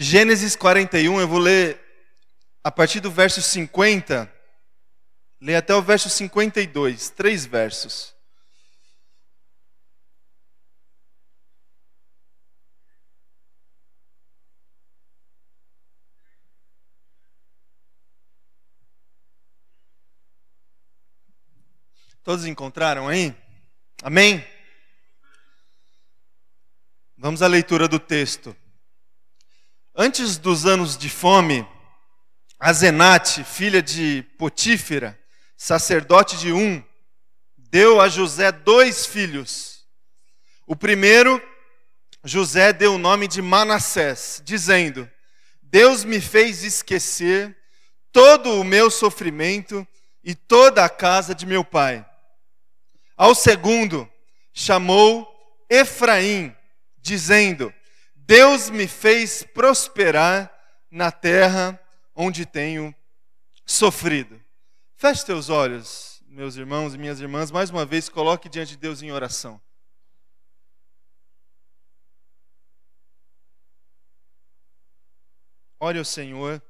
Gênesis 41, eu vou ler a partir do verso 50, ler até o verso 52, três versos. Todos encontraram aí? Amém? Vamos à leitura do texto. Antes dos anos de fome, Azenate, filha de Potífera, sacerdote de Um, deu a José dois filhos. O primeiro, José deu o nome de Manassés, dizendo: Deus me fez esquecer todo o meu sofrimento e toda a casa de meu pai. Ao segundo, chamou Efraim, dizendo: Deus me fez prosperar na terra onde tenho sofrido. Feche teus olhos, meus irmãos e minhas irmãs, mais uma vez coloque diante de Deus em oração. Olhe ao Senhor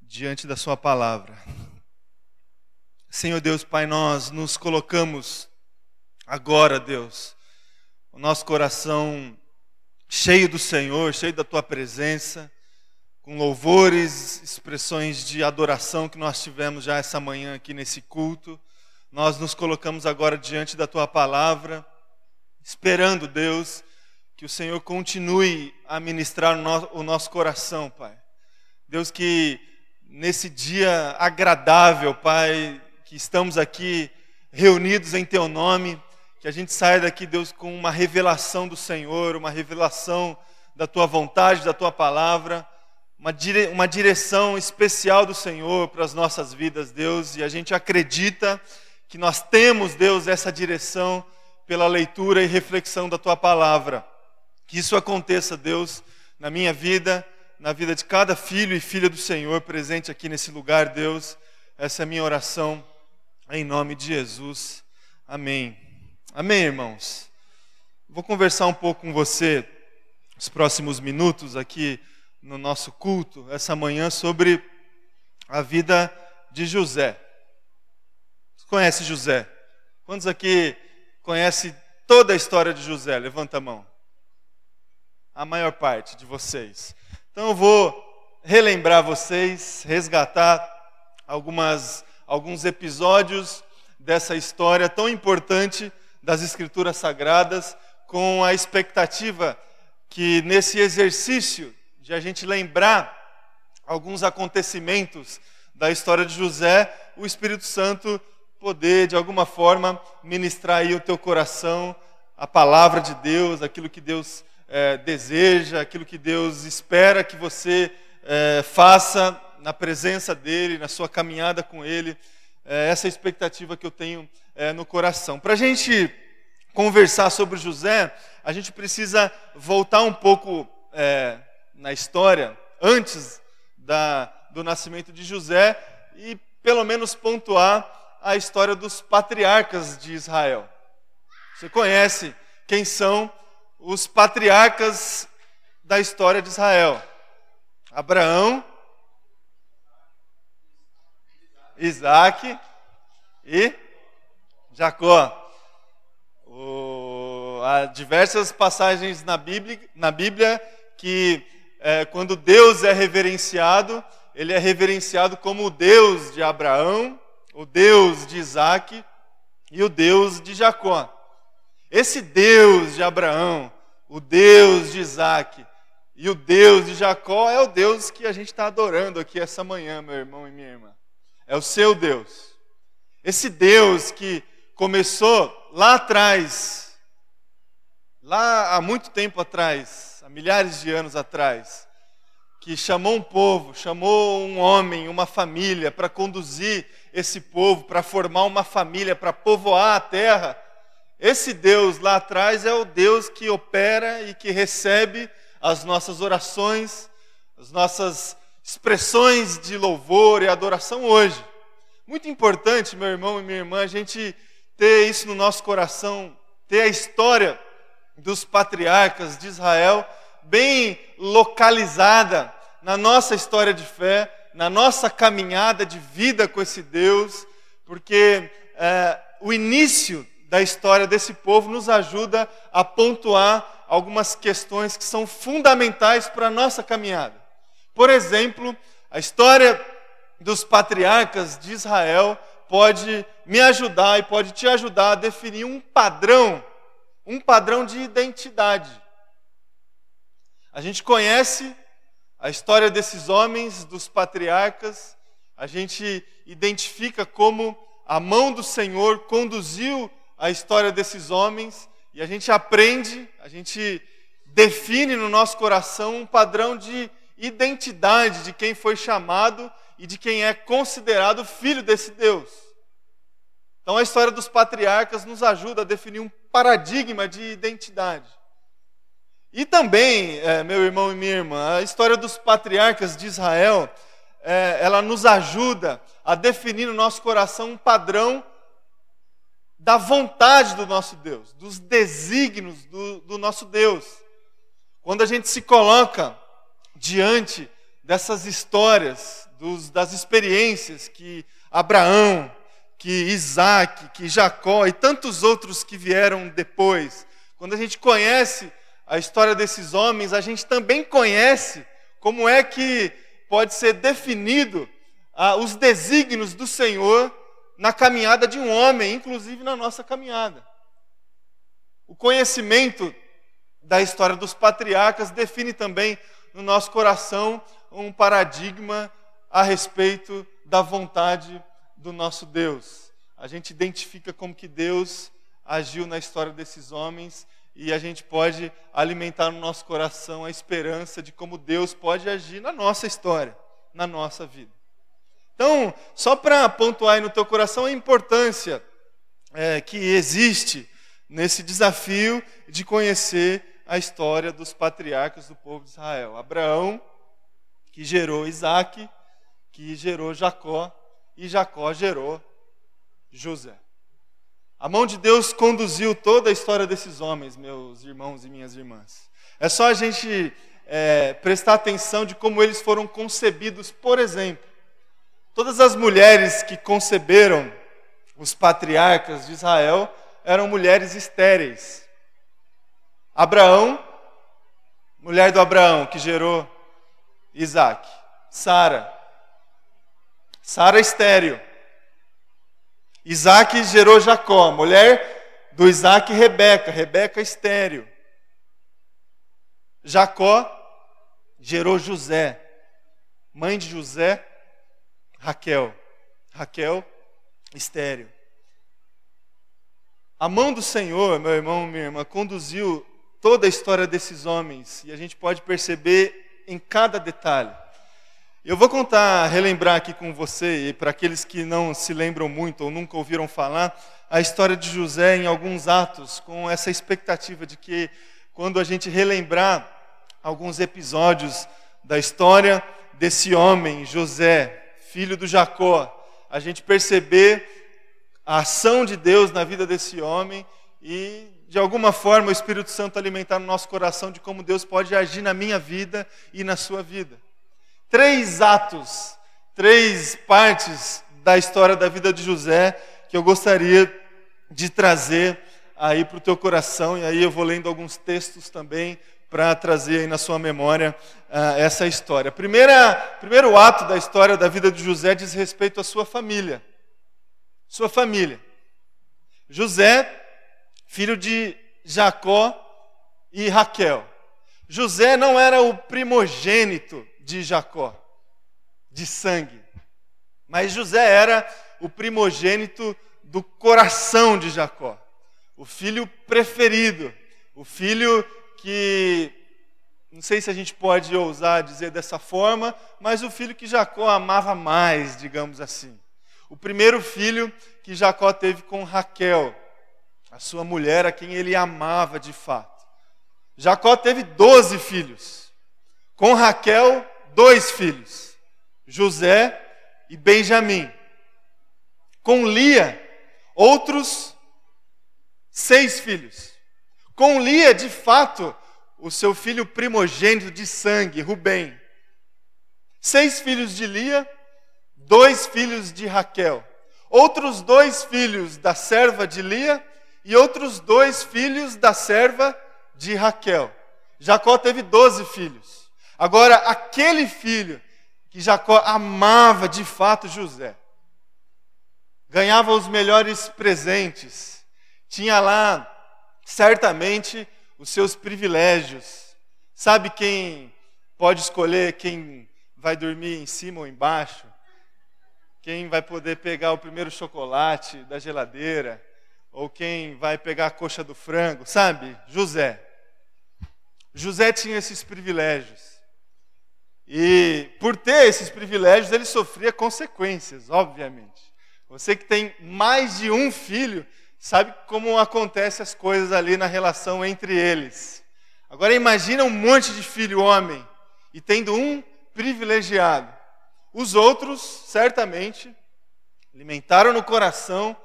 diante da Sua palavra. Senhor Deus, Pai, nós nos colocamos agora, Deus, o nosso coração cheio do Senhor, cheio da tua presença, com louvores, expressões de adoração que nós tivemos já essa manhã aqui nesse culto. Nós nos colocamos agora diante da tua palavra, esperando, Deus, que o Senhor continue a ministrar o nosso coração, Pai. Deus, que nesse dia agradável, Pai, que estamos aqui reunidos em Teu nome, que a gente saia daqui, Deus, com uma revelação do Senhor, uma revelação da tua vontade, da tua palavra, uma, dire... uma direção especial do Senhor para as nossas vidas, Deus, e a gente acredita que nós temos, Deus, essa direção pela leitura e reflexão da tua palavra. Que isso aconteça, Deus, na minha vida, na vida de cada filho e filha do Senhor presente aqui nesse lugar, Deus. Essa é a minha oração, em nome de Jesus. Amém. Amém, irmãos? Vou conversar um pouco com você nos próximos minutos aqui no nosso culto, essa manhã, sobre a vida de José. Você conhece José? Quantos aqui conhece toda a história de José? Levanta a mão. A maior parte de vocês. Então eu vou relembrar vocês, resgatar algumas, alguns episódios dessa história tão importante das Escrituras Sagradas, com a expectativa que nesse exercício de a gente lembrar alguns acontecimentos da história de José, o Espírito Santo poder, de alguma forma, ministrar aí o teu coração, a palavra de Deus, aquilo que Deus é, deseja, aquilo que Deus espera que você é, faça na presença dEle, na sua caminhada com Ele. É essa expectativa que eu tenho é, no coração. Para a gente conversar sobre José, a gente precisa voltar um pouco é, na história, antes da, do nascimento de José, e pelo menos pontuar a história dos patriarcas de Israel. Você conhece quem são os patriarcas da história de Israel? Abraão, Isaac e Jacó. O, há diversas passagens na Bíblia, na Bíblia que, é, quando Deus é reverenciado, ele é reverenciado como o Deus de Abraão, o Deus de Isaac e o Deus de Jacó. Esse Deus de Abraão, o Deus de Isaac e o Deus de Jacó é o Deus que a gente está adorando aqui essa manhã, meu irmão e minha irmã. É o seu Deus. Esse Deus que começou lá atrás, lá há muito tempo atrás, há milhares de anos atrás, que chamou um povo, chamou um homem, uma família para conduzir esse povo, para formar uma família, para povoar a terra. Esse Deus lá atrás é o Deus que opera e que recebe as nossas orações, as nossas expressões de louvor e adoração hoje. Muito importante, meu irmão e minha irmã, a gente ter isso no nosso coração, ter a história dos patriarcas de Israel bem localizada na nossa história de fé, na nossa caminhada de vida com esse Deus, porque é, o início da história desse povo nos ajuda a pontuar algumas questões que são fundamentais para a nossa caminhada. Por exemplo, a história dos patriarcas de Israel pode me ajudar e pode te ajudar a definir um padrão, um padrão de identidade. A gente conhece a história desses homens, dos patriarcas, a gente identifica como a mão do Senhor conduziu a história desses homens e a gente aprende, a gente define no nosso coração um padrão de identidade de quem foi chamado e de quem é considerado filho desse Deus. Então a história dos patriarcas nos ajuda a definir um paradigma de identidade. E também, é, meu irmão e minha irmã, a história dos patriarcas de Israel, é, ela nos ajuda a definir no nosso coração um padrão da vontade do nosso Deus, dos desígnios do, do nosso Deus. Quando a gente se coloca diante dessas histórias, dos, das experiências que Abraão, que Isaac, que Jacó e tantos outros que vieram depois, quando a gente conhece a história desses homens, a gente também conhece como é que pode ser definido ah, os desígnios do Senhor na caminhada de um homem, inclusive na nossa caminhada. O conhecimento da história dos patriarcas define também no nosso coração um paradigma a respeito da vontade do nosso Deus. A gente identifica como que Deus agiu na história desses homens e a gente pode alimentar no nosso coração a esperança de como Deus pode agir na nossa história, na nossa vida. Então, só para pontuar aí no teu coração a importância é, que existe nesse desafio de conhecer a história dos patriarcas do povo de Israel. Abraão, que gerou Isaac, que gerou Jacó, e Jacó gerou José. A mão de Deus conduziu toda a história desses homens, meus irmãos e minhas irmãs. É só a gente é, prestar atenção de como eles foram concebidos. Por exemplo, todas as mulheres que conceberam os patriarcas de Israel eram mulheres estéreis. Abraão, mulher do Abraão, que gerou Isaac. Sara. Sara estéreo. Isaac gerou Jacó, mulher do Isaac Rebeca, Rebeca estéreo. Jacó gerou José, mãe de José, Raquel. Raquel estéreo. A mão do Senhor, meu irmão, minha irmã, conduziu toda a história desses homens e a gente pode perceber em cada detalhe. Eu vou contar, relembrar aqui com você, e para aqueles que não se lembram muito ou nunca ouviram falar, a história de José em alguns atos, com essa expectativa de que, quando a gente relembrar alguns episódios da história desse homem, José, filho do Jacó, a gente perceber a ação de Deus na vida desse homem e, de alguma forma, o Espírito Santo alimentar no nosso coração de como Deus pode agir na minha vida e na sua vida três atos, três partes da história da vida de José que eu gostaria de trazer aí para o teu coração, e aí eu vou lendo alguns textos também para trazer aí na sua memória uh, essa história. Primeira, primeiro ato da história da vida de José diz respeito à sua família. Sua família. José, filho de Jacó e Raquel. José não era o primogênito de Jacó, de sangue. Mas José era o primogênito do coração de Jacó, o filho preferido, o filho que, não sei se a gente pode ousar dizer dessa forma, mas o filho que Jacó amava mais, digamos assim. O primeiro filho que Jacó teve com Raquel, a sua mulher, a quem ele amava de fato. Jacó teve doze filhos. Com Raquel, dois filhos, José e Benjamim. Com Lia, outros seis filhos. Com Lia, de fato, o seu filho primogênito de sangue, Rubem. Seis filhos de Lia, dois filhos de Raquel. Outros dois filhos da serva de Lia e outros dois filhos da serva de Raquel. Jacó teve doze filhos. Agora, aquele filho que Jacó amava de fato José, ganhava os melhores presentes, tinha lá, certamente, os seus privilégios. Sabe quem pode escolher quem vai dormir em cima ou embaixo? Quem vai poder pegar o primeiro chocolate da geladeira? Ou quem vai pegar a coxa do frango? Sabe? José. José tinha esses privilégios. E por ter esses privilégios, ele sofria consequências, obviamente. Você que tem mais de um filho, sabe como acontecem as coisas ali na relação entre eles. Agora imagina um monte de filho homem e tendo um privilegiado. Os outros, certamente, alimentaram no coração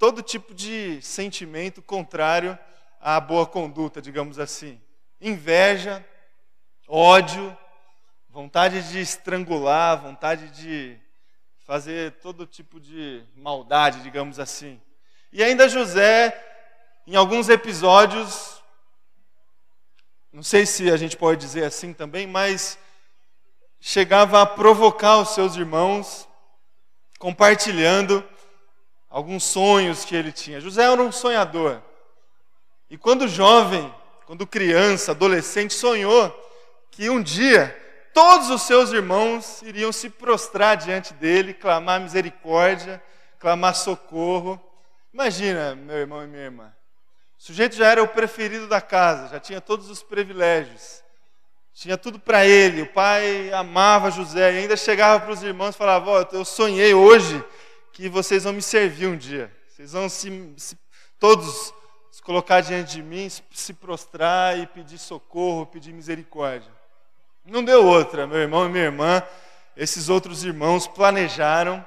todo tipo de sentimento contrário à boa conduta, digamos assim. Inveja, ódio, vontade de estrangular, vontade de fazer todo tipo de maldade, digamos assim. E ainda José, em alguns episódios, não sei se a gente pode dizer assim também, mas chegava a provocar os seus irmãos, compartilhando alguns sonhos que ele tinha. José era um sonhador. E quando jovem, quando criança, adolescente, sonhou que um dia todos os seus irmãos iriam se prostrar diante dele, clamar misericórdia, clamar socorro. Imagina, meu irmão e minha irmã. O sujeito já era o preferido da casa, já tinha todos os privilégios. Tinha tudo para ele. O pai amava José e ainda chegava para os irmãos e falava: oh, Eu sonhei hoje que vocês vão me servir um dia. Vocês vão se, se todos se colocar diante de mim, se, prostrar e pedir socorro, pedir misericórdia. Não deu outra, meu irmão e minha irmã. Esses outros irmãos planejaram,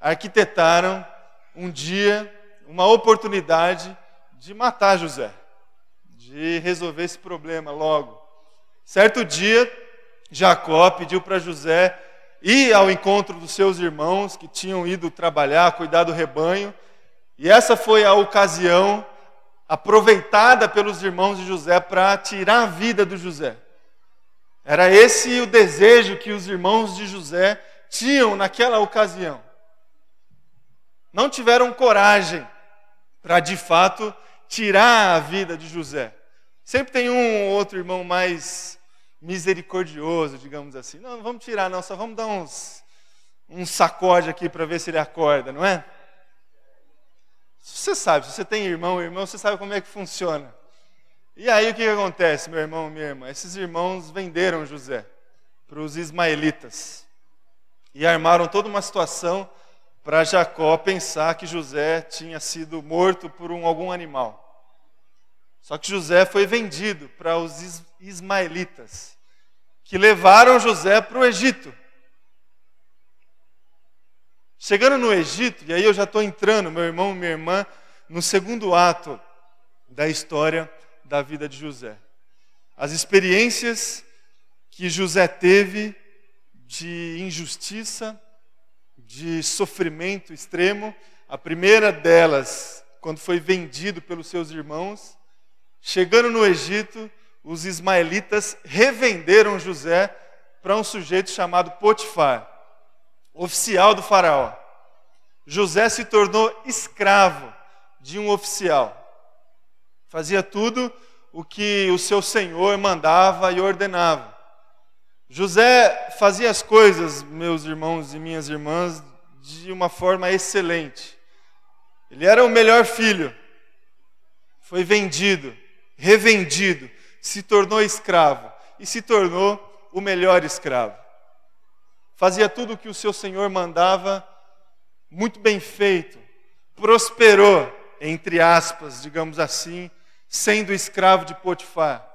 arquitetaram um dia, uma oportunidade de matar José, de resolver esse problema logo. Certo dia, Jacó pediu para José ir ao encontro dos seus irmãos que tinham ido trabalhar, cuidar do rebanho, e essa foi a ocasião aproveitada pelos irmãos de José para tirar a vida do José. Era esse o desejo que os irmãos de José tinham naquela ocasião. Não tiveram coragem para de fato tirar a vida de José. Sempre tem um ou outro irmão mais misericordioso, digamos assim. Não, não vamos tirar, não, só vamos dar uns um sacode aqui para ver se ele acorda, não é? Você sabe, se você tem irmão, irmão, você sabe como é que funciona. E aí o que, que acontece, meu irmão, minha irmã? Esses irmãos venderam José para os ismaelitas e armaram toda uma situação para Jacó pensar que José tinha sido morto por um, algum animal. Só que José foi vendido para os ismaelitas, que levaram José para o Egito. Chegando no Egito, e aí eu já estou entrando, meu irmão e minha irmã, no segundo ato da história da vida de José. As experiências que José teve de injustiça, de sofrimento extremo, a primeira delas, quando foi vendido pelos seus irmãos, chegando no Egito, os ismaelitas revenderam José para um sujeito chamado Potifar, oficial do faraó. José se tornou escravo de um oficial. Fazia tudo o que o seu senhor mandava e ordenava. José fazia as coisas, meus irmãos e minhas irmãs, de uma forma excelente. Ele era o melhor filho. Foi vendido, revendido, se tornou escravo e se tornou o melhor escravo. Fazia tudo o que o seu senhor mandava, muito bem feito. Prosperou, entre aspas, digamos assim, sendo escravo de Potifar.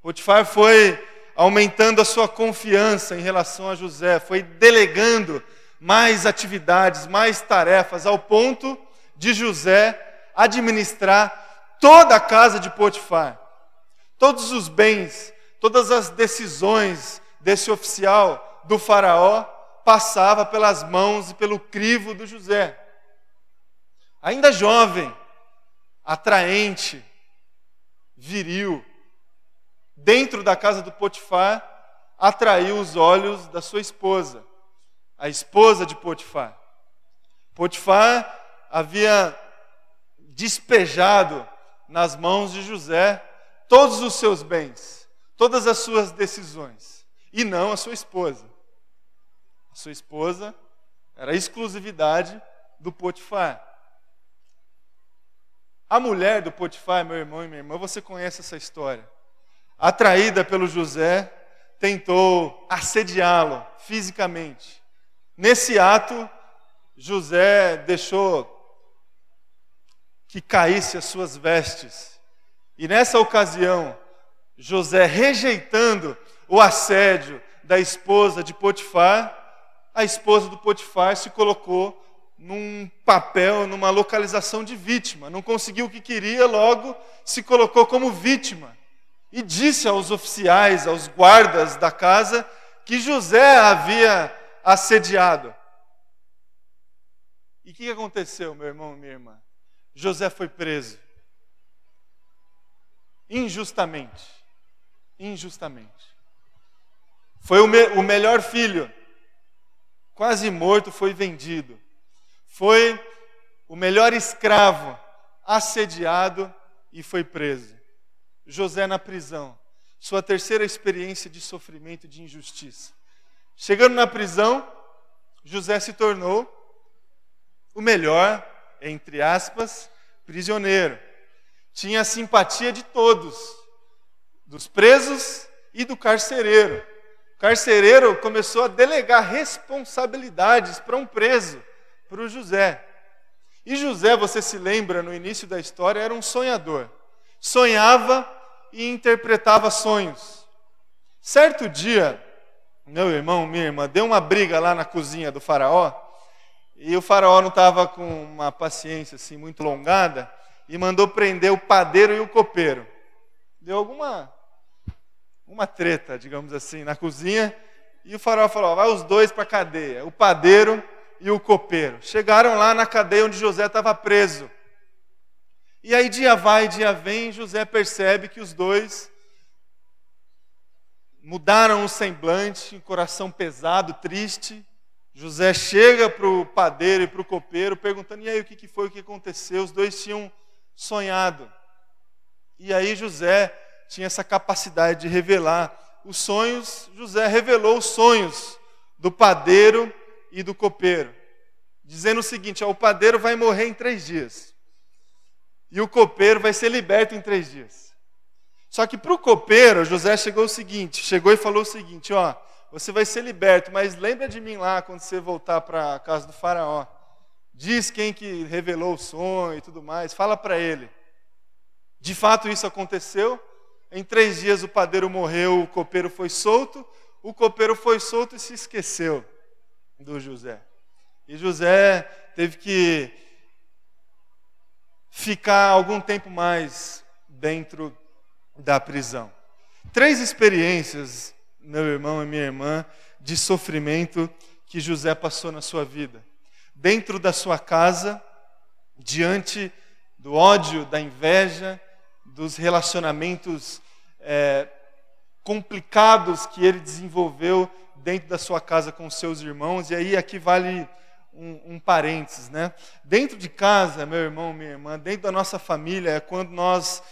Potifar foi aumentando a sua confiança em relação a José, foi delegando mais atividades, mais tarefas, ao ponto de José administrar toda a casa de Potifar. Todos os bens, todas as decisões desse oficial do Faraó passava pelas mãos e pelo crivo do José. Ainda jovem, atraente, viril, dentro da casa do Potifar, atraiu os olhos da sua esposa, a esposa de Potifar. Potifar havia despejado nas mãos de José todos os seus bens, todas as suas decisões, e não a sua esposa. A sua esposa era a exclusividade do Potifar. A mulher do Potifar, meu irmão e minha irmã, você conhece essa história. Atraída pelo José, tentou assediá-lo fisicamente. Nesse ato, José deixou que caísse as suas vestes. E nessa ocasião, José, rejeitando o assédio da esposa de Potifar, a esposa do Potifar se colocou num papel, numa localização de vítima. Não conseguiu o que queria, logo se colocou como vítima. E disse aos oficiais, aos guardas da casa, que José havia assediado. E o que aconteceu, meu irmão e minha irmã? José foi preso. Injustamente. Injustamente. Foi o, me o melhor filho. Quase morto, foi vendido. Foi o melhor escravo, assediado e foi preso. José na prisão. Sua terceira experiência de sofrimento e de injustiça. Chegando na prisão, José se tornou o melhor entre aspas, prisioneiro. Tinha a simpatia de todos, dos presos e do carcereiro. O carcereiro começou a delegar responsabilidades para um preso, para o José. E José, você se lembra, no início da história, era um sonhador. Sonhava e interpretava sonhos. Certo dia, meu irmão, minha irmã, deu uma briga lá na cozinha do faraó e o faraó não estava com uma paciência assim muito longada e mandou prender o padeiro e o copeiro. Deu alguma uma treta, digamos assim, na cozinha. E o faraó falou: vai os dois para a cadeia, o padeiro e o copeiro. Chegaram lá na cadeia onde José estava preso. E aí, dia vai, dia vem, José percebe que os dois mudaram o semblante, o coração pesado, triste. José chega para o padeiro e para o copeiro perguntando: e aí o que, que foi, o que aconteceu? Os dois tinham sonhado. E aí José tinha essa capacidade de revelar os sonhos. José revelou os sonhos do padeiro e do copeiro, dizendo o seguinte: ó, o padeiro vai morrer em três dias e o copeiro vai ser liberto em três dias. Só que para o copeiro, José chegou o seguinte, chegou e falou o seguinte: ó, você vai ser liberto, mas lembra de mim lá quando você voltar para a casa do faraó. Diz quem que revelou o sonho e tudo mais, fala para ele. De fato isso aconteceu. Em três dias o padeiro morreu, o copeiro foi solto, o copeiro foi solto e se esqueceu do José. E José teve que ficar algum tempo mais dentro da prisão. Três experiências meu irmão e minha irmã, de sofrimento que José passou na sua vida. Dentro da sua casa, diante do ódio, da inveja, dos relacionamentos é, complicados que ele desenvolveu dentro da sua casa com seus irmãos. E aí aqui vale um, um parênteses, né? Dentro de casa, meu irmão, minha irmã, dentro da nossa família é quando nós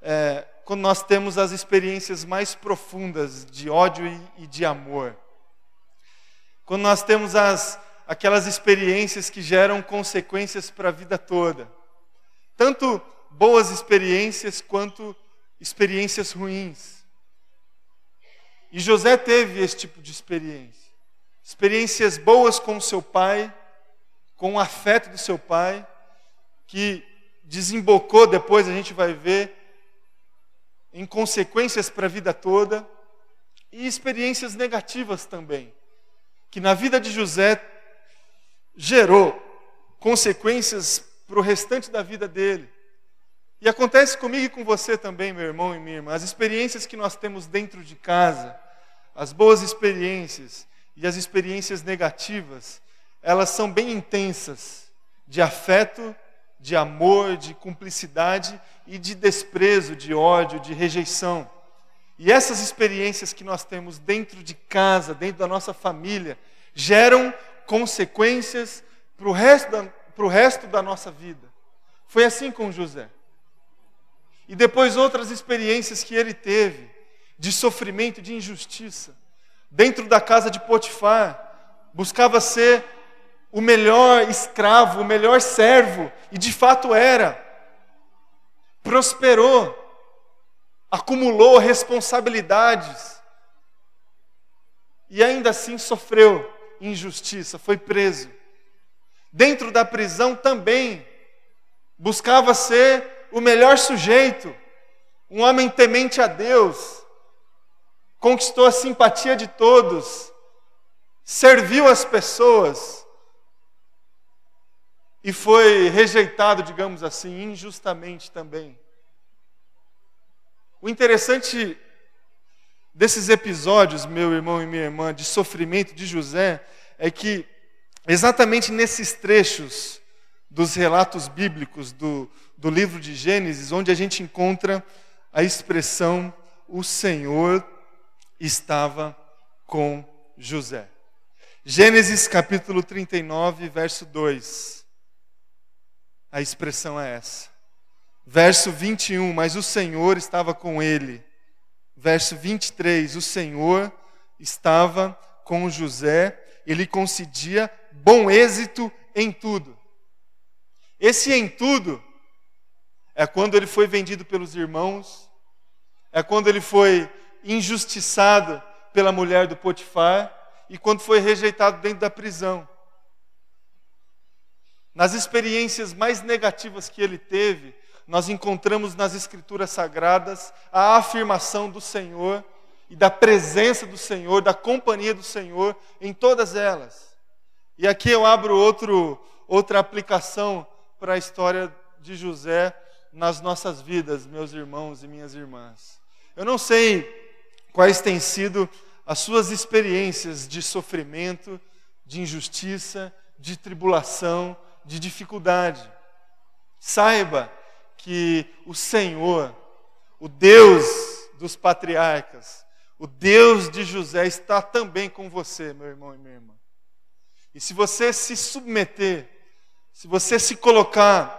é, quando nós temos as experiências mais profundas de ódio e, e de amor. Quando nós temos as, aquelas experiências que geram consequências para a vida toda. Tanto boas experiências quanto experiências ruins. E José teve esse tipo de experiência. Experiências boas com seu pai, com o afeto do seu pai, que desembocou depois, a gente vai ver, em consequências para a vida toda e experiências negativas também, que na vida de José gerou consequências para o restante da vida dele. E acontece comigo e com você também, meu irmão e minha irmã. As experiências que nós temos dentro de casa, as boas experiências e as experiências negativas, elas são bem intensas, de afeto, de amor, de cumplicidade e de desprezo, de ódio, de rejeição. E essas experiências que nós temos dentro de casa, dentro da nossa família, geram consequências para o resto, da, resto da nossa vida. Foi assim com José. E depois outras experiências que ele teve de sofrimento, de injustiça. Dentro da casa de Potifar, buscava ser o melhor escravo, o melhor servo, e de fato era. Prosperou, acumulou responsabilidades, e ainda assim sofreu injustiça, foi preso. Dentro da prisão também buscava ser o melhor sujeito, um homem temente a Deus, conquistou a simpatia de todos, serviu as pessoas e foi rejeitado, digamos assim, injustamente também. O interessante desses episódios, meu irmão e minha irmã, de sofrimento de José, é que exatamente nesses trechos dos relatos bíblicos do, do livro de Gênesis, onde a gente encontra a expressão o Senhor estava com José. Gênesis capítulo 39, verso 2. A expressão é essa. Verso 21, mas o Senhor estava com ele. Verso 23, o Senhor estava com José, ele concedia bom êxito em tudo. Esse em tudo é quando ele foi vendido pelos irmãos, é quando ele foi injustiçado pela mulher do Potifar e quando foi rejeitado dentro da prisão. Nas experiências mais negativas que ele teve, nós encontramos nas Escrituras Sagradas a afirmação do Senhor e da presença do Senhor, da companhia do Senhor em todas elas. E aqui eu abro outro, outra aplicação para a história de José nas nossas vidas, meus irmãos e minhas irmãs. Eu não sei quais têm sido as suas experiências de sofrimento, de injustiça, de tribulação, de dificuldade. Saiba que o Senhor, o Deus dos patriarcas, o Deus de José está também com você, meu irmão e minha irmã. E se você se submeter, se você se colocar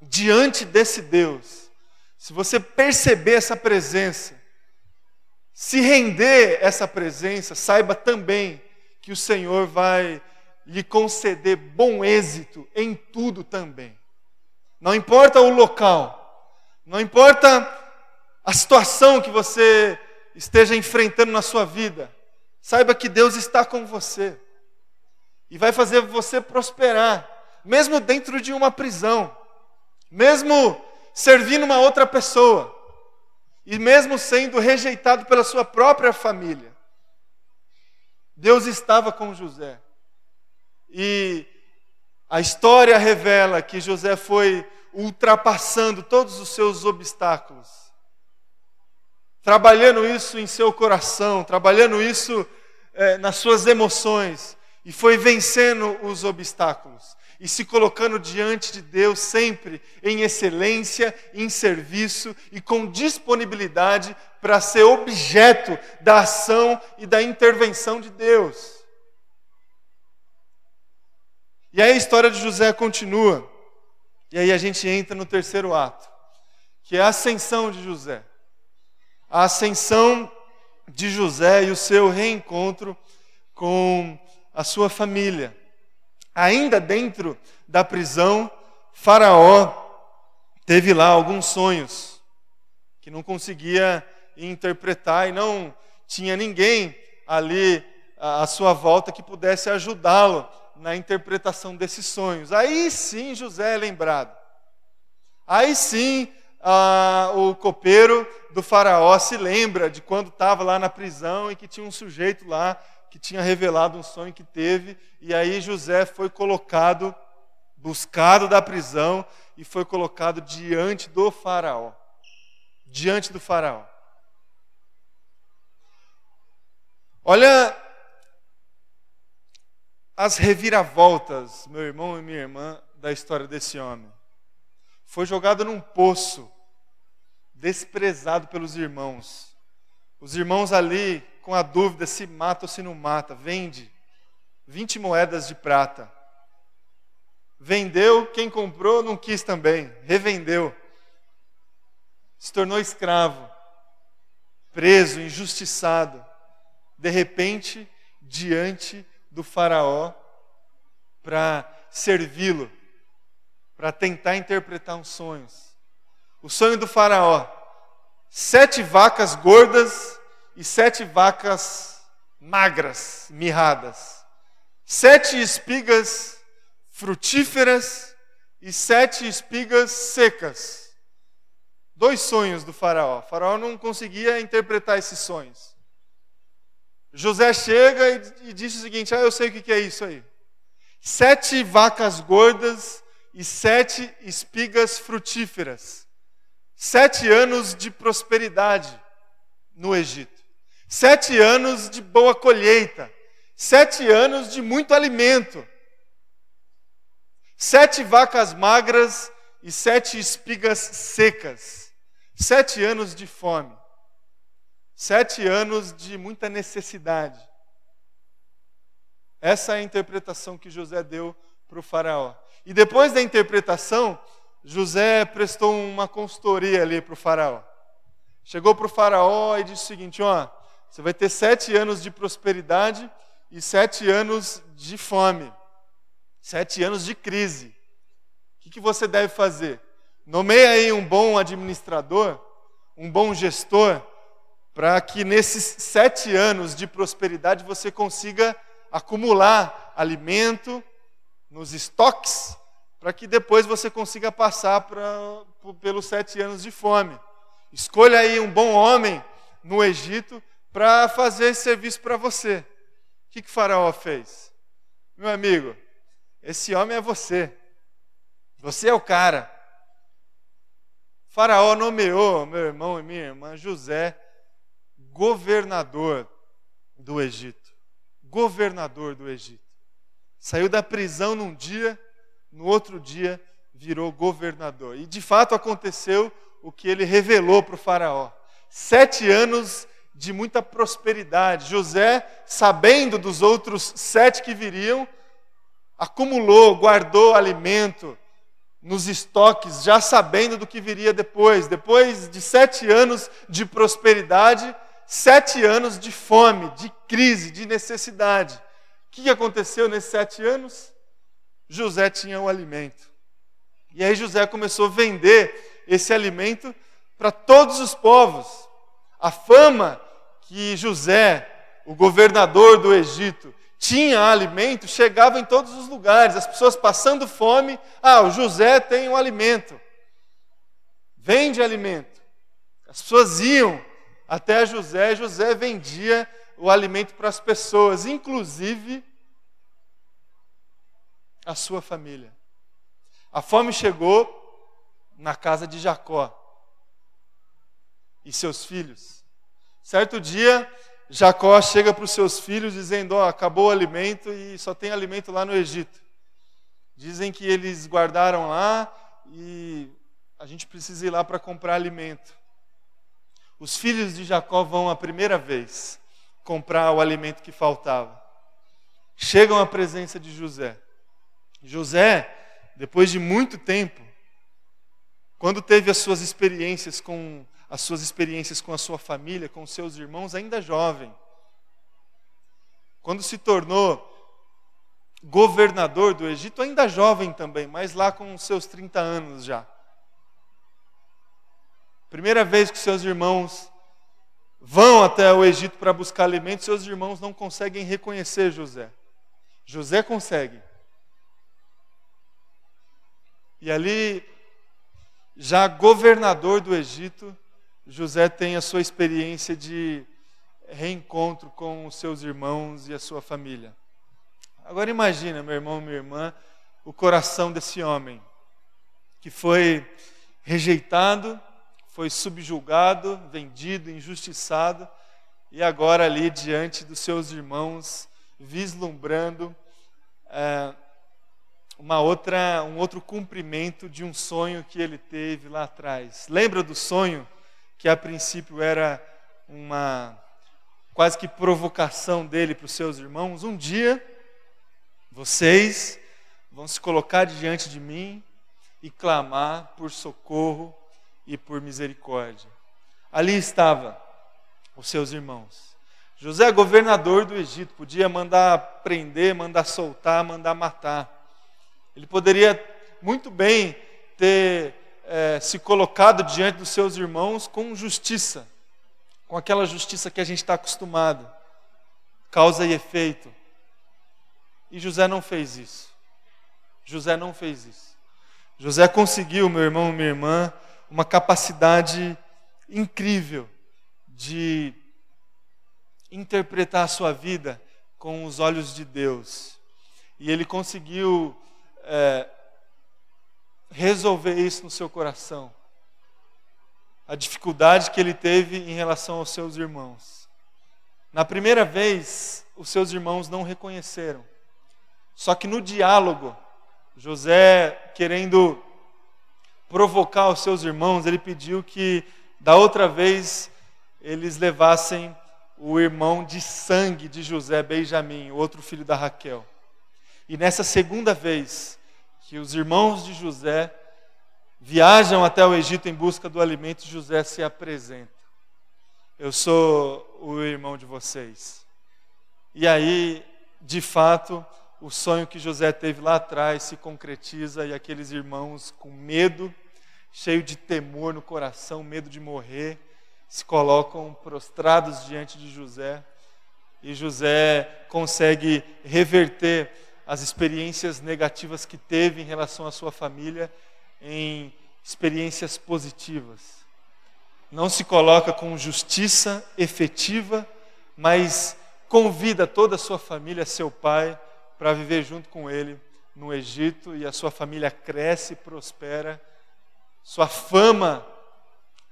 diante desse Deus, se você perceber essa presença, se render essa presença, saiba também que o Senhor vai lhe conceder bom êxito em tudo também. Não importa o local, não importa a situação que você esteja enfrentando na sua vida, saiba que Deus está com você e vai fazer você prosperar, mesmo dentro de uma prisão mesmo servindo uma outra pessoa, e mesmo sendo rejeitado pela sua própria família, Deus estava com José. E a história revela que José foi ultrapassando todos os seus obstáculos, trabalhando isso em seu coração, trabalhando isso é, nas suas emoções, e foi vencendo os obstáculos e se colocando diante de Deus sempre em excelência, em serviço e com disponibilidade para ser objeto da ação e da intervenção de Deus. E aí a história de José continua. E aí a gente entra no terceiro ato, que é a ascensão de José. A ascensão de José e o seu reencontro com a sua família. Ainda dentro da prisão, Faraó teve lá alguns sonhos que não conseguia interpretar e não tinha ninguém ali à sua volta que pudesse ajudá-lo na interpretação desses sonhos. Aí sim José é lembrado. Aí sim ah, o copeiro do faraó se lembra de quando estava lá na prisão e que tinha um sujeito lá que tinha revelado um sonho que teve, e aí José foi colocado buscado da prisão e foi colocado diante do Faraó. Diante do Faraó. Olha as reviravoltas, meu irmão e minha irmã, da história desse homem. Foi jogado num poço, desprezado pelos irmãos. Os irmãos ali, com a dúvida se mata ou se não mata, vende 20 moedas de prata. Vendeu, quem comprou não quis também, revendeu. Se tornou escravo, preso, injustiçado. De repente, diante do Faraó, para servi-lo, para tentar interpretar uns sonhos. O sonho do Faraó: sete vacas gordas e sete vacas magras, mirradas. Sete espigas frutíferas e sete espigas secas. Dois sonhos do faraó. O faraó não conseguia interpretar esses sonhos. José chega e, e diz o seguinte: Ah, eu sei o que é isso aí. Sete vacas gordas e sete espigas frutíferas. Sete anos de prosperidade no Egito. Sete anos de boa colheita. Sete anos de muito alimento sete vacas magras e sete espigas secas, sete anos de fome, sete anos de muita necessidade. Essa é a interpretação que José deu para o Faraó. E depois da interpretação, José prestou uma consultoria ali para o Faraó. Chegou para o Faraó e disse o seguinte: ó, você vai ter sete anos de prosperidade e sete anos de fome. Sete anos de crise. O que, que você deve fazer? Nomeie aí um bom administrador, um bom gestor, para que nesses sete anos de prosperidade você consiga acumular alimento nos estoques, para que depois você consiga passar pra, pelos sete anos de fome. Escolha aí um bom homem no Egito para fazer esse serviço para você. O que, que Faraó fez? Meu amigo, esse homem é você. Você é o cara. Faraó nomeou meu irmão e minha irmã José governador do Egito. Governador do Egito. Saiu da prisão num dia, no outro dia virou governador. E de fato aconteceu o que ele revelou para o Faraó. Sete anos de muita prosperidade. José, sabendo dos outros sete que viriam, acumulou, guardou alimento nos estoques, já sabendo do que viria depois. Depois de sete anos de prosperidade, sete anos de fome, de crise, de necessidade. O que aconteceu nesses sete anos? José tinha o alimento. E aí José começou a vender esse alimento para todos os povos. A fama que José, o governador do Egito, tinha alimento, chegava em todos os lugares, as pessoas passando fome, ah, o José tem um alimento, vende alimento. As pessoas iam até José, José vendia o alimento para as pessoas, inclusive a sua família. A fome chegou na casa de Jacó e seus filhos. Certo dia, Jacó chega para os seus filhos dizendo: oh, acabou o alimento e só tem alimento lá no Egito. Dizem que eles guardaram lá e a gente precisa ir lá para comprar alimento. Os filhos de Jacó vão a primeira vez comprar o alimento que faltava. Chegam à presença de José. José, depois de muito tempo, quando teve as suas experiências com as suas experiências com a sua família, com seus irmãos, ainda jovem. Quando se tornou governador do Egito, ainda jovem também, mas lá com seus 30 anos já. Primeira vez que seus irmãos vão até o Egito para buscar alimento, seus irmãos não conseguem reconhecer José. José consegue. E ali, já governador do Egito, José tem a sua experiência de reencontro com os seus irmãos e a sua família. Agora imagina, meu irmão, minha irmã, o coração desse homem, que foi rejeitado, foi subjugado, vendido, injustiçado, e agora ali diante dos seus irmãos, vislumbrando é, uma outra, um outro cumprimento de um sonho que ele teve lá atrás. Lembra do sonho que a princípio era uma quase que provocação dele para os seus irmãos? Um dia vocês vão se colocar diante de mim e clamar por socorro e por misericórdia. Ali estava os seus irmãos. José, governador do Egito, podia mandar prender, mandar soltar, mandar matar. Ele poderia muito bem ter é, se colocado diante dos seus irmãos com justiça, com aquela justiça que a gente está acostumado, causa e efeito. E José não fez isso. José não fez isso. José conseguiu, meu irmão minha irmã, uma capacidade incrível de interpretar a sua vida com os olhos de Deus. E ele conseguiu é, resolver isso no seu coração. A dificuldade que ele teve em relação aos seus irmãos. Na primeira vez, os seus irmãos não reconheceram. Só que no diálogo, José, querendo provocar os seus irmãos, ele pediu que da outra vez eles levassem o irmão de sangue de José, Benjamim, o outro filho da Raquel. E nessa segunda vez que os irmãos de José viajam até o Egito em busca do alimento, José se apresenta. Eu sou o irmão de vocês. E aí, de fato, o sonho que José teve lá atrás se concretiza e aqueles irmãos com medo, cheio de temor no coração, medo de morrer, se colocam prostrados diante de José. E José consegue reverter as experiências negativas que teve em relação à sua família em experiências positivas. Não se coloca com justiça efetiva, mas convida toda a sua família, seu pai, para viver junto com ele no Egito e a sua família cresce e prospera. Sua fama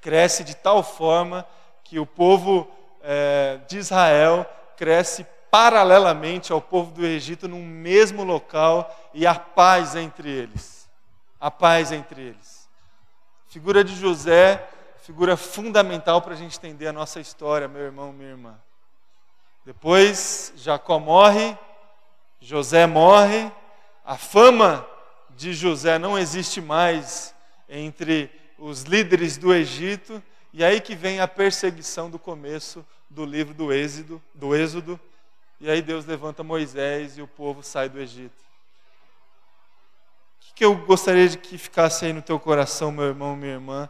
cresce de tal forma que o povo é, de Israel cresce paralelamente ao povo do Egito num mesmo local e há paz entre eles. A paz entre eles. Figura de José, figura fundamental para a gente entender a nossa história, meu irmão, minha irmã. Depois Jacó morre, José morre, a fama de José não existe mais entre os líderes do Egito, e aí que vem a perseguição do começo do livro do Êxodo, do Êxodo, e aí Deus levanta Moisés e o povo sai do Egito. O que eu gostaria de que ficasse aí no teu coração, meu irmão, minha irmã,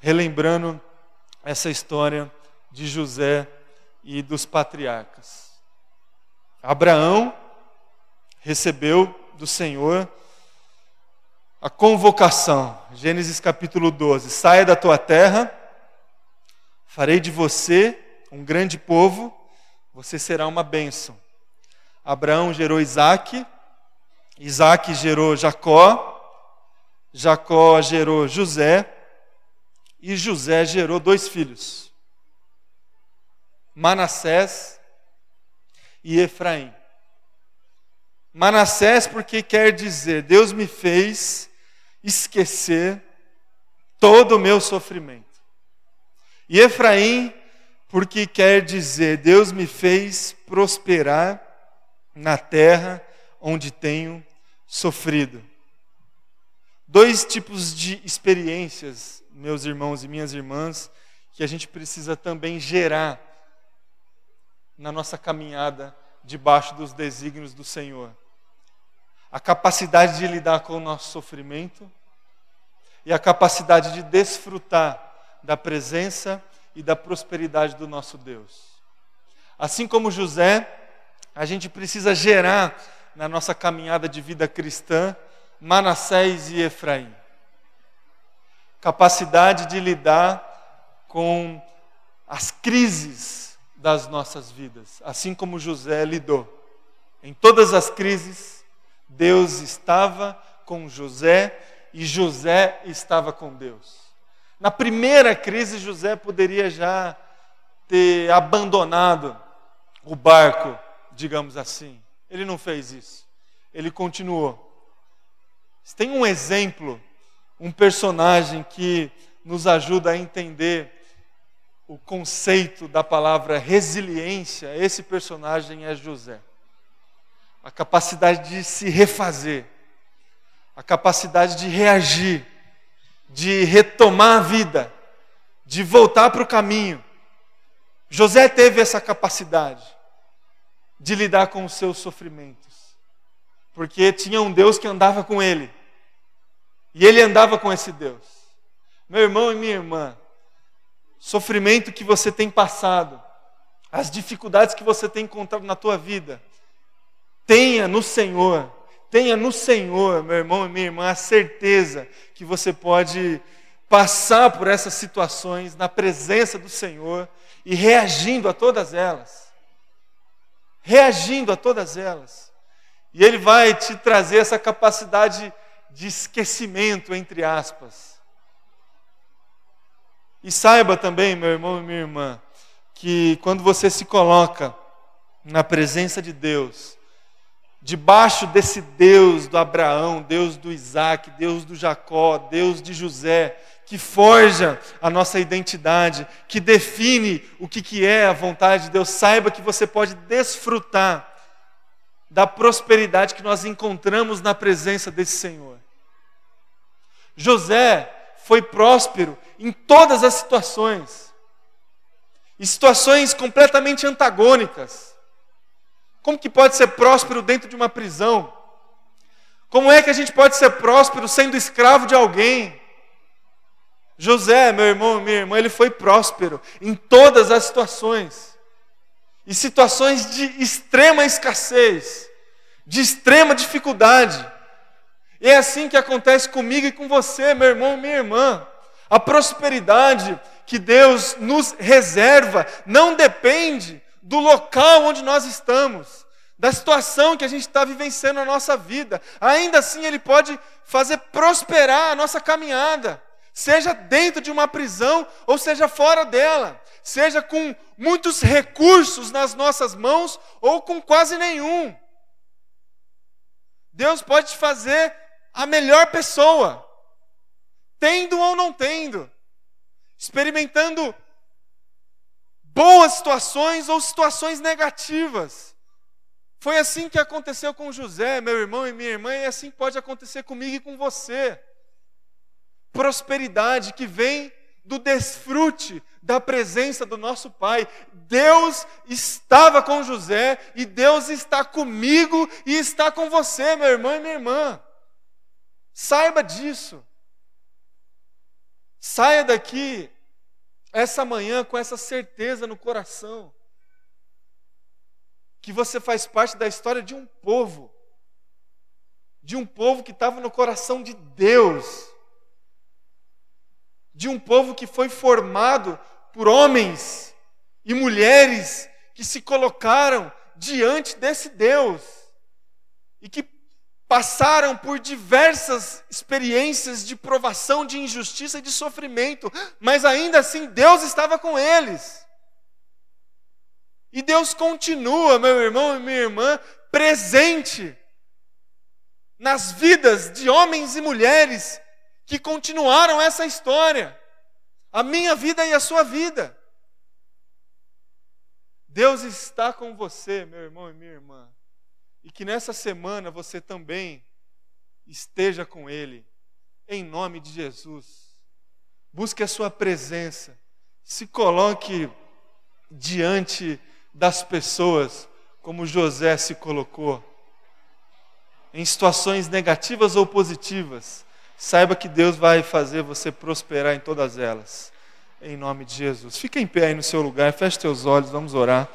relembrando essa história de José e dos patriarcas. Abraão recebeu do Senhor a convocação, Gênesis capítulo 12: saia da tua terra, farei de você um grande povo, você será uma bênção. Abraão gerou Isaac, Isaac gerou Jacó, Jacó gerou José, e José gerou dois filhos, Manassés e Efraim. Manassés, porque quer dizer, Deus me fez esquecer todo o meu sofrimento. E Efraim, porque quer dizer, Deus me fez prosperar na terra onde tenho sofrido. Dois tipos de experiências, meus irmãos e minhas irmãs, que a gente precisa também gerar na nossa caminhada debaixo dos desígnios do Senhor a capacidade de lidar com o nosso sofrimento e a capacidade de desfrutar da presença e da prosperidade do nosso Deus. Assim como José, a gente precisa gerar na nossa caminhada de vida cristã Manassés e Efraim. Capacidade de lidar com as crises das nossas vidas, assim como José lidou. Em todas as crises, Deus estava com José e José estava com Deus. Na primeira crise, José poderia já ter abandonado o barco, digamos assim. Ele não fez isso. Ele continuou. Tem um exemplo, um personagem que nos ajuda a entender o conceito da palavra resiliência. Esse personagem é José. A capacidade de se refazer, a capacidade de reagir, de retomar a vida, de voltar para o caminho. José teve essa capacidade de lidar com os seus sofrimentos, porque tinha um Deus que andava com ele, e ele andava com esse Deus. Meu irmão e minha irmã, sofrimento que você tem passado, as dificuldades que você tem encontrado na tua vida, tenha no Senhor, tenha no Senhor, meu irmão e minha irmã, a certeza que você pode passar por essas situações na presença do Senhor e reagindo a todas elas. Reagindo a todas elas. E Ele vai te trazer essa capacidade de esquecimento, entre aspas. E saiba também, meu irmão e minha irmã, que quando você se coloca na presença de Deus, debaixo desse Deus do Abraão, Deus do Isaac, Deus do Jacó, Deus de José, que forja a nossa identidade, que define o que, que é a vontade de Deus, saiba que você pode desfrutar da prosperidade que nós encontramos na presença desse Senhor. José foi próspero em todas as situações, em situações completamente antagônicas. Como que pode ser próspero dentro de uma prisão? Como é que a gente pode ser próspero sendo escravo de alguém? José, meu irmão, minha irmã, ele foi próspero em todas as situações. E situações de extrema escassez, de extrema dificuldade. E é assim que acontece comigo e com você, meu irmão e minha irmã. A prosperidade que Deus nos reserva não depende do local onde nós estamos, da situação que a gente está vivenciando na nossa vida. Ainda assim, Ele pode fazer prosperar a nossa caminhada seja dentro de uma prisão ou seja fora dela, seja com muitos recursos nas nossas mãos ou com quase nenhum. Deus pode te fazer a melhor pessoa, tendo ou não tendo, experimentando boas situações ou situações negativas. Foi assim que aconteceu com José, meu irmão e minha irmã, e assim pode acontecer comigo e com você prosperidade que vem do desfrute da presença do nosso Pai. Deus estava com José e Deus está comigo e está com você, meu irmão e minha irmã. Saiba disso. Saia daqui essa manhã com essa certeza no coração que você faz parte da história de um povo, de um povo que estava no coração de Deus de um povo que foi formado por homens e mulheres que se colocaram diante desse Deus e que passaram por diversas experiências de provação, de injustiça e de sofrimento, mas ainda assim Deus estava com eles. E Deus continua, meu irmão e minha irmã, presente nas vidas de homens e mulheres que continuaram essa história. A minha vida e a sua vida. Deus está com você, meu irmão e minha irmã. E que nessa semana você também esteja com Ele, em nome de Jesus. Busque a Sua presença. Se coloque diante das pessoas, como José se colocou, em situações negativas ou positivas Saiba que Deus vai fazer você prosperar em todas elas. Em nome de Jesus. Fica em pé aí no seu lugar, feche teus olhos, vamos orar.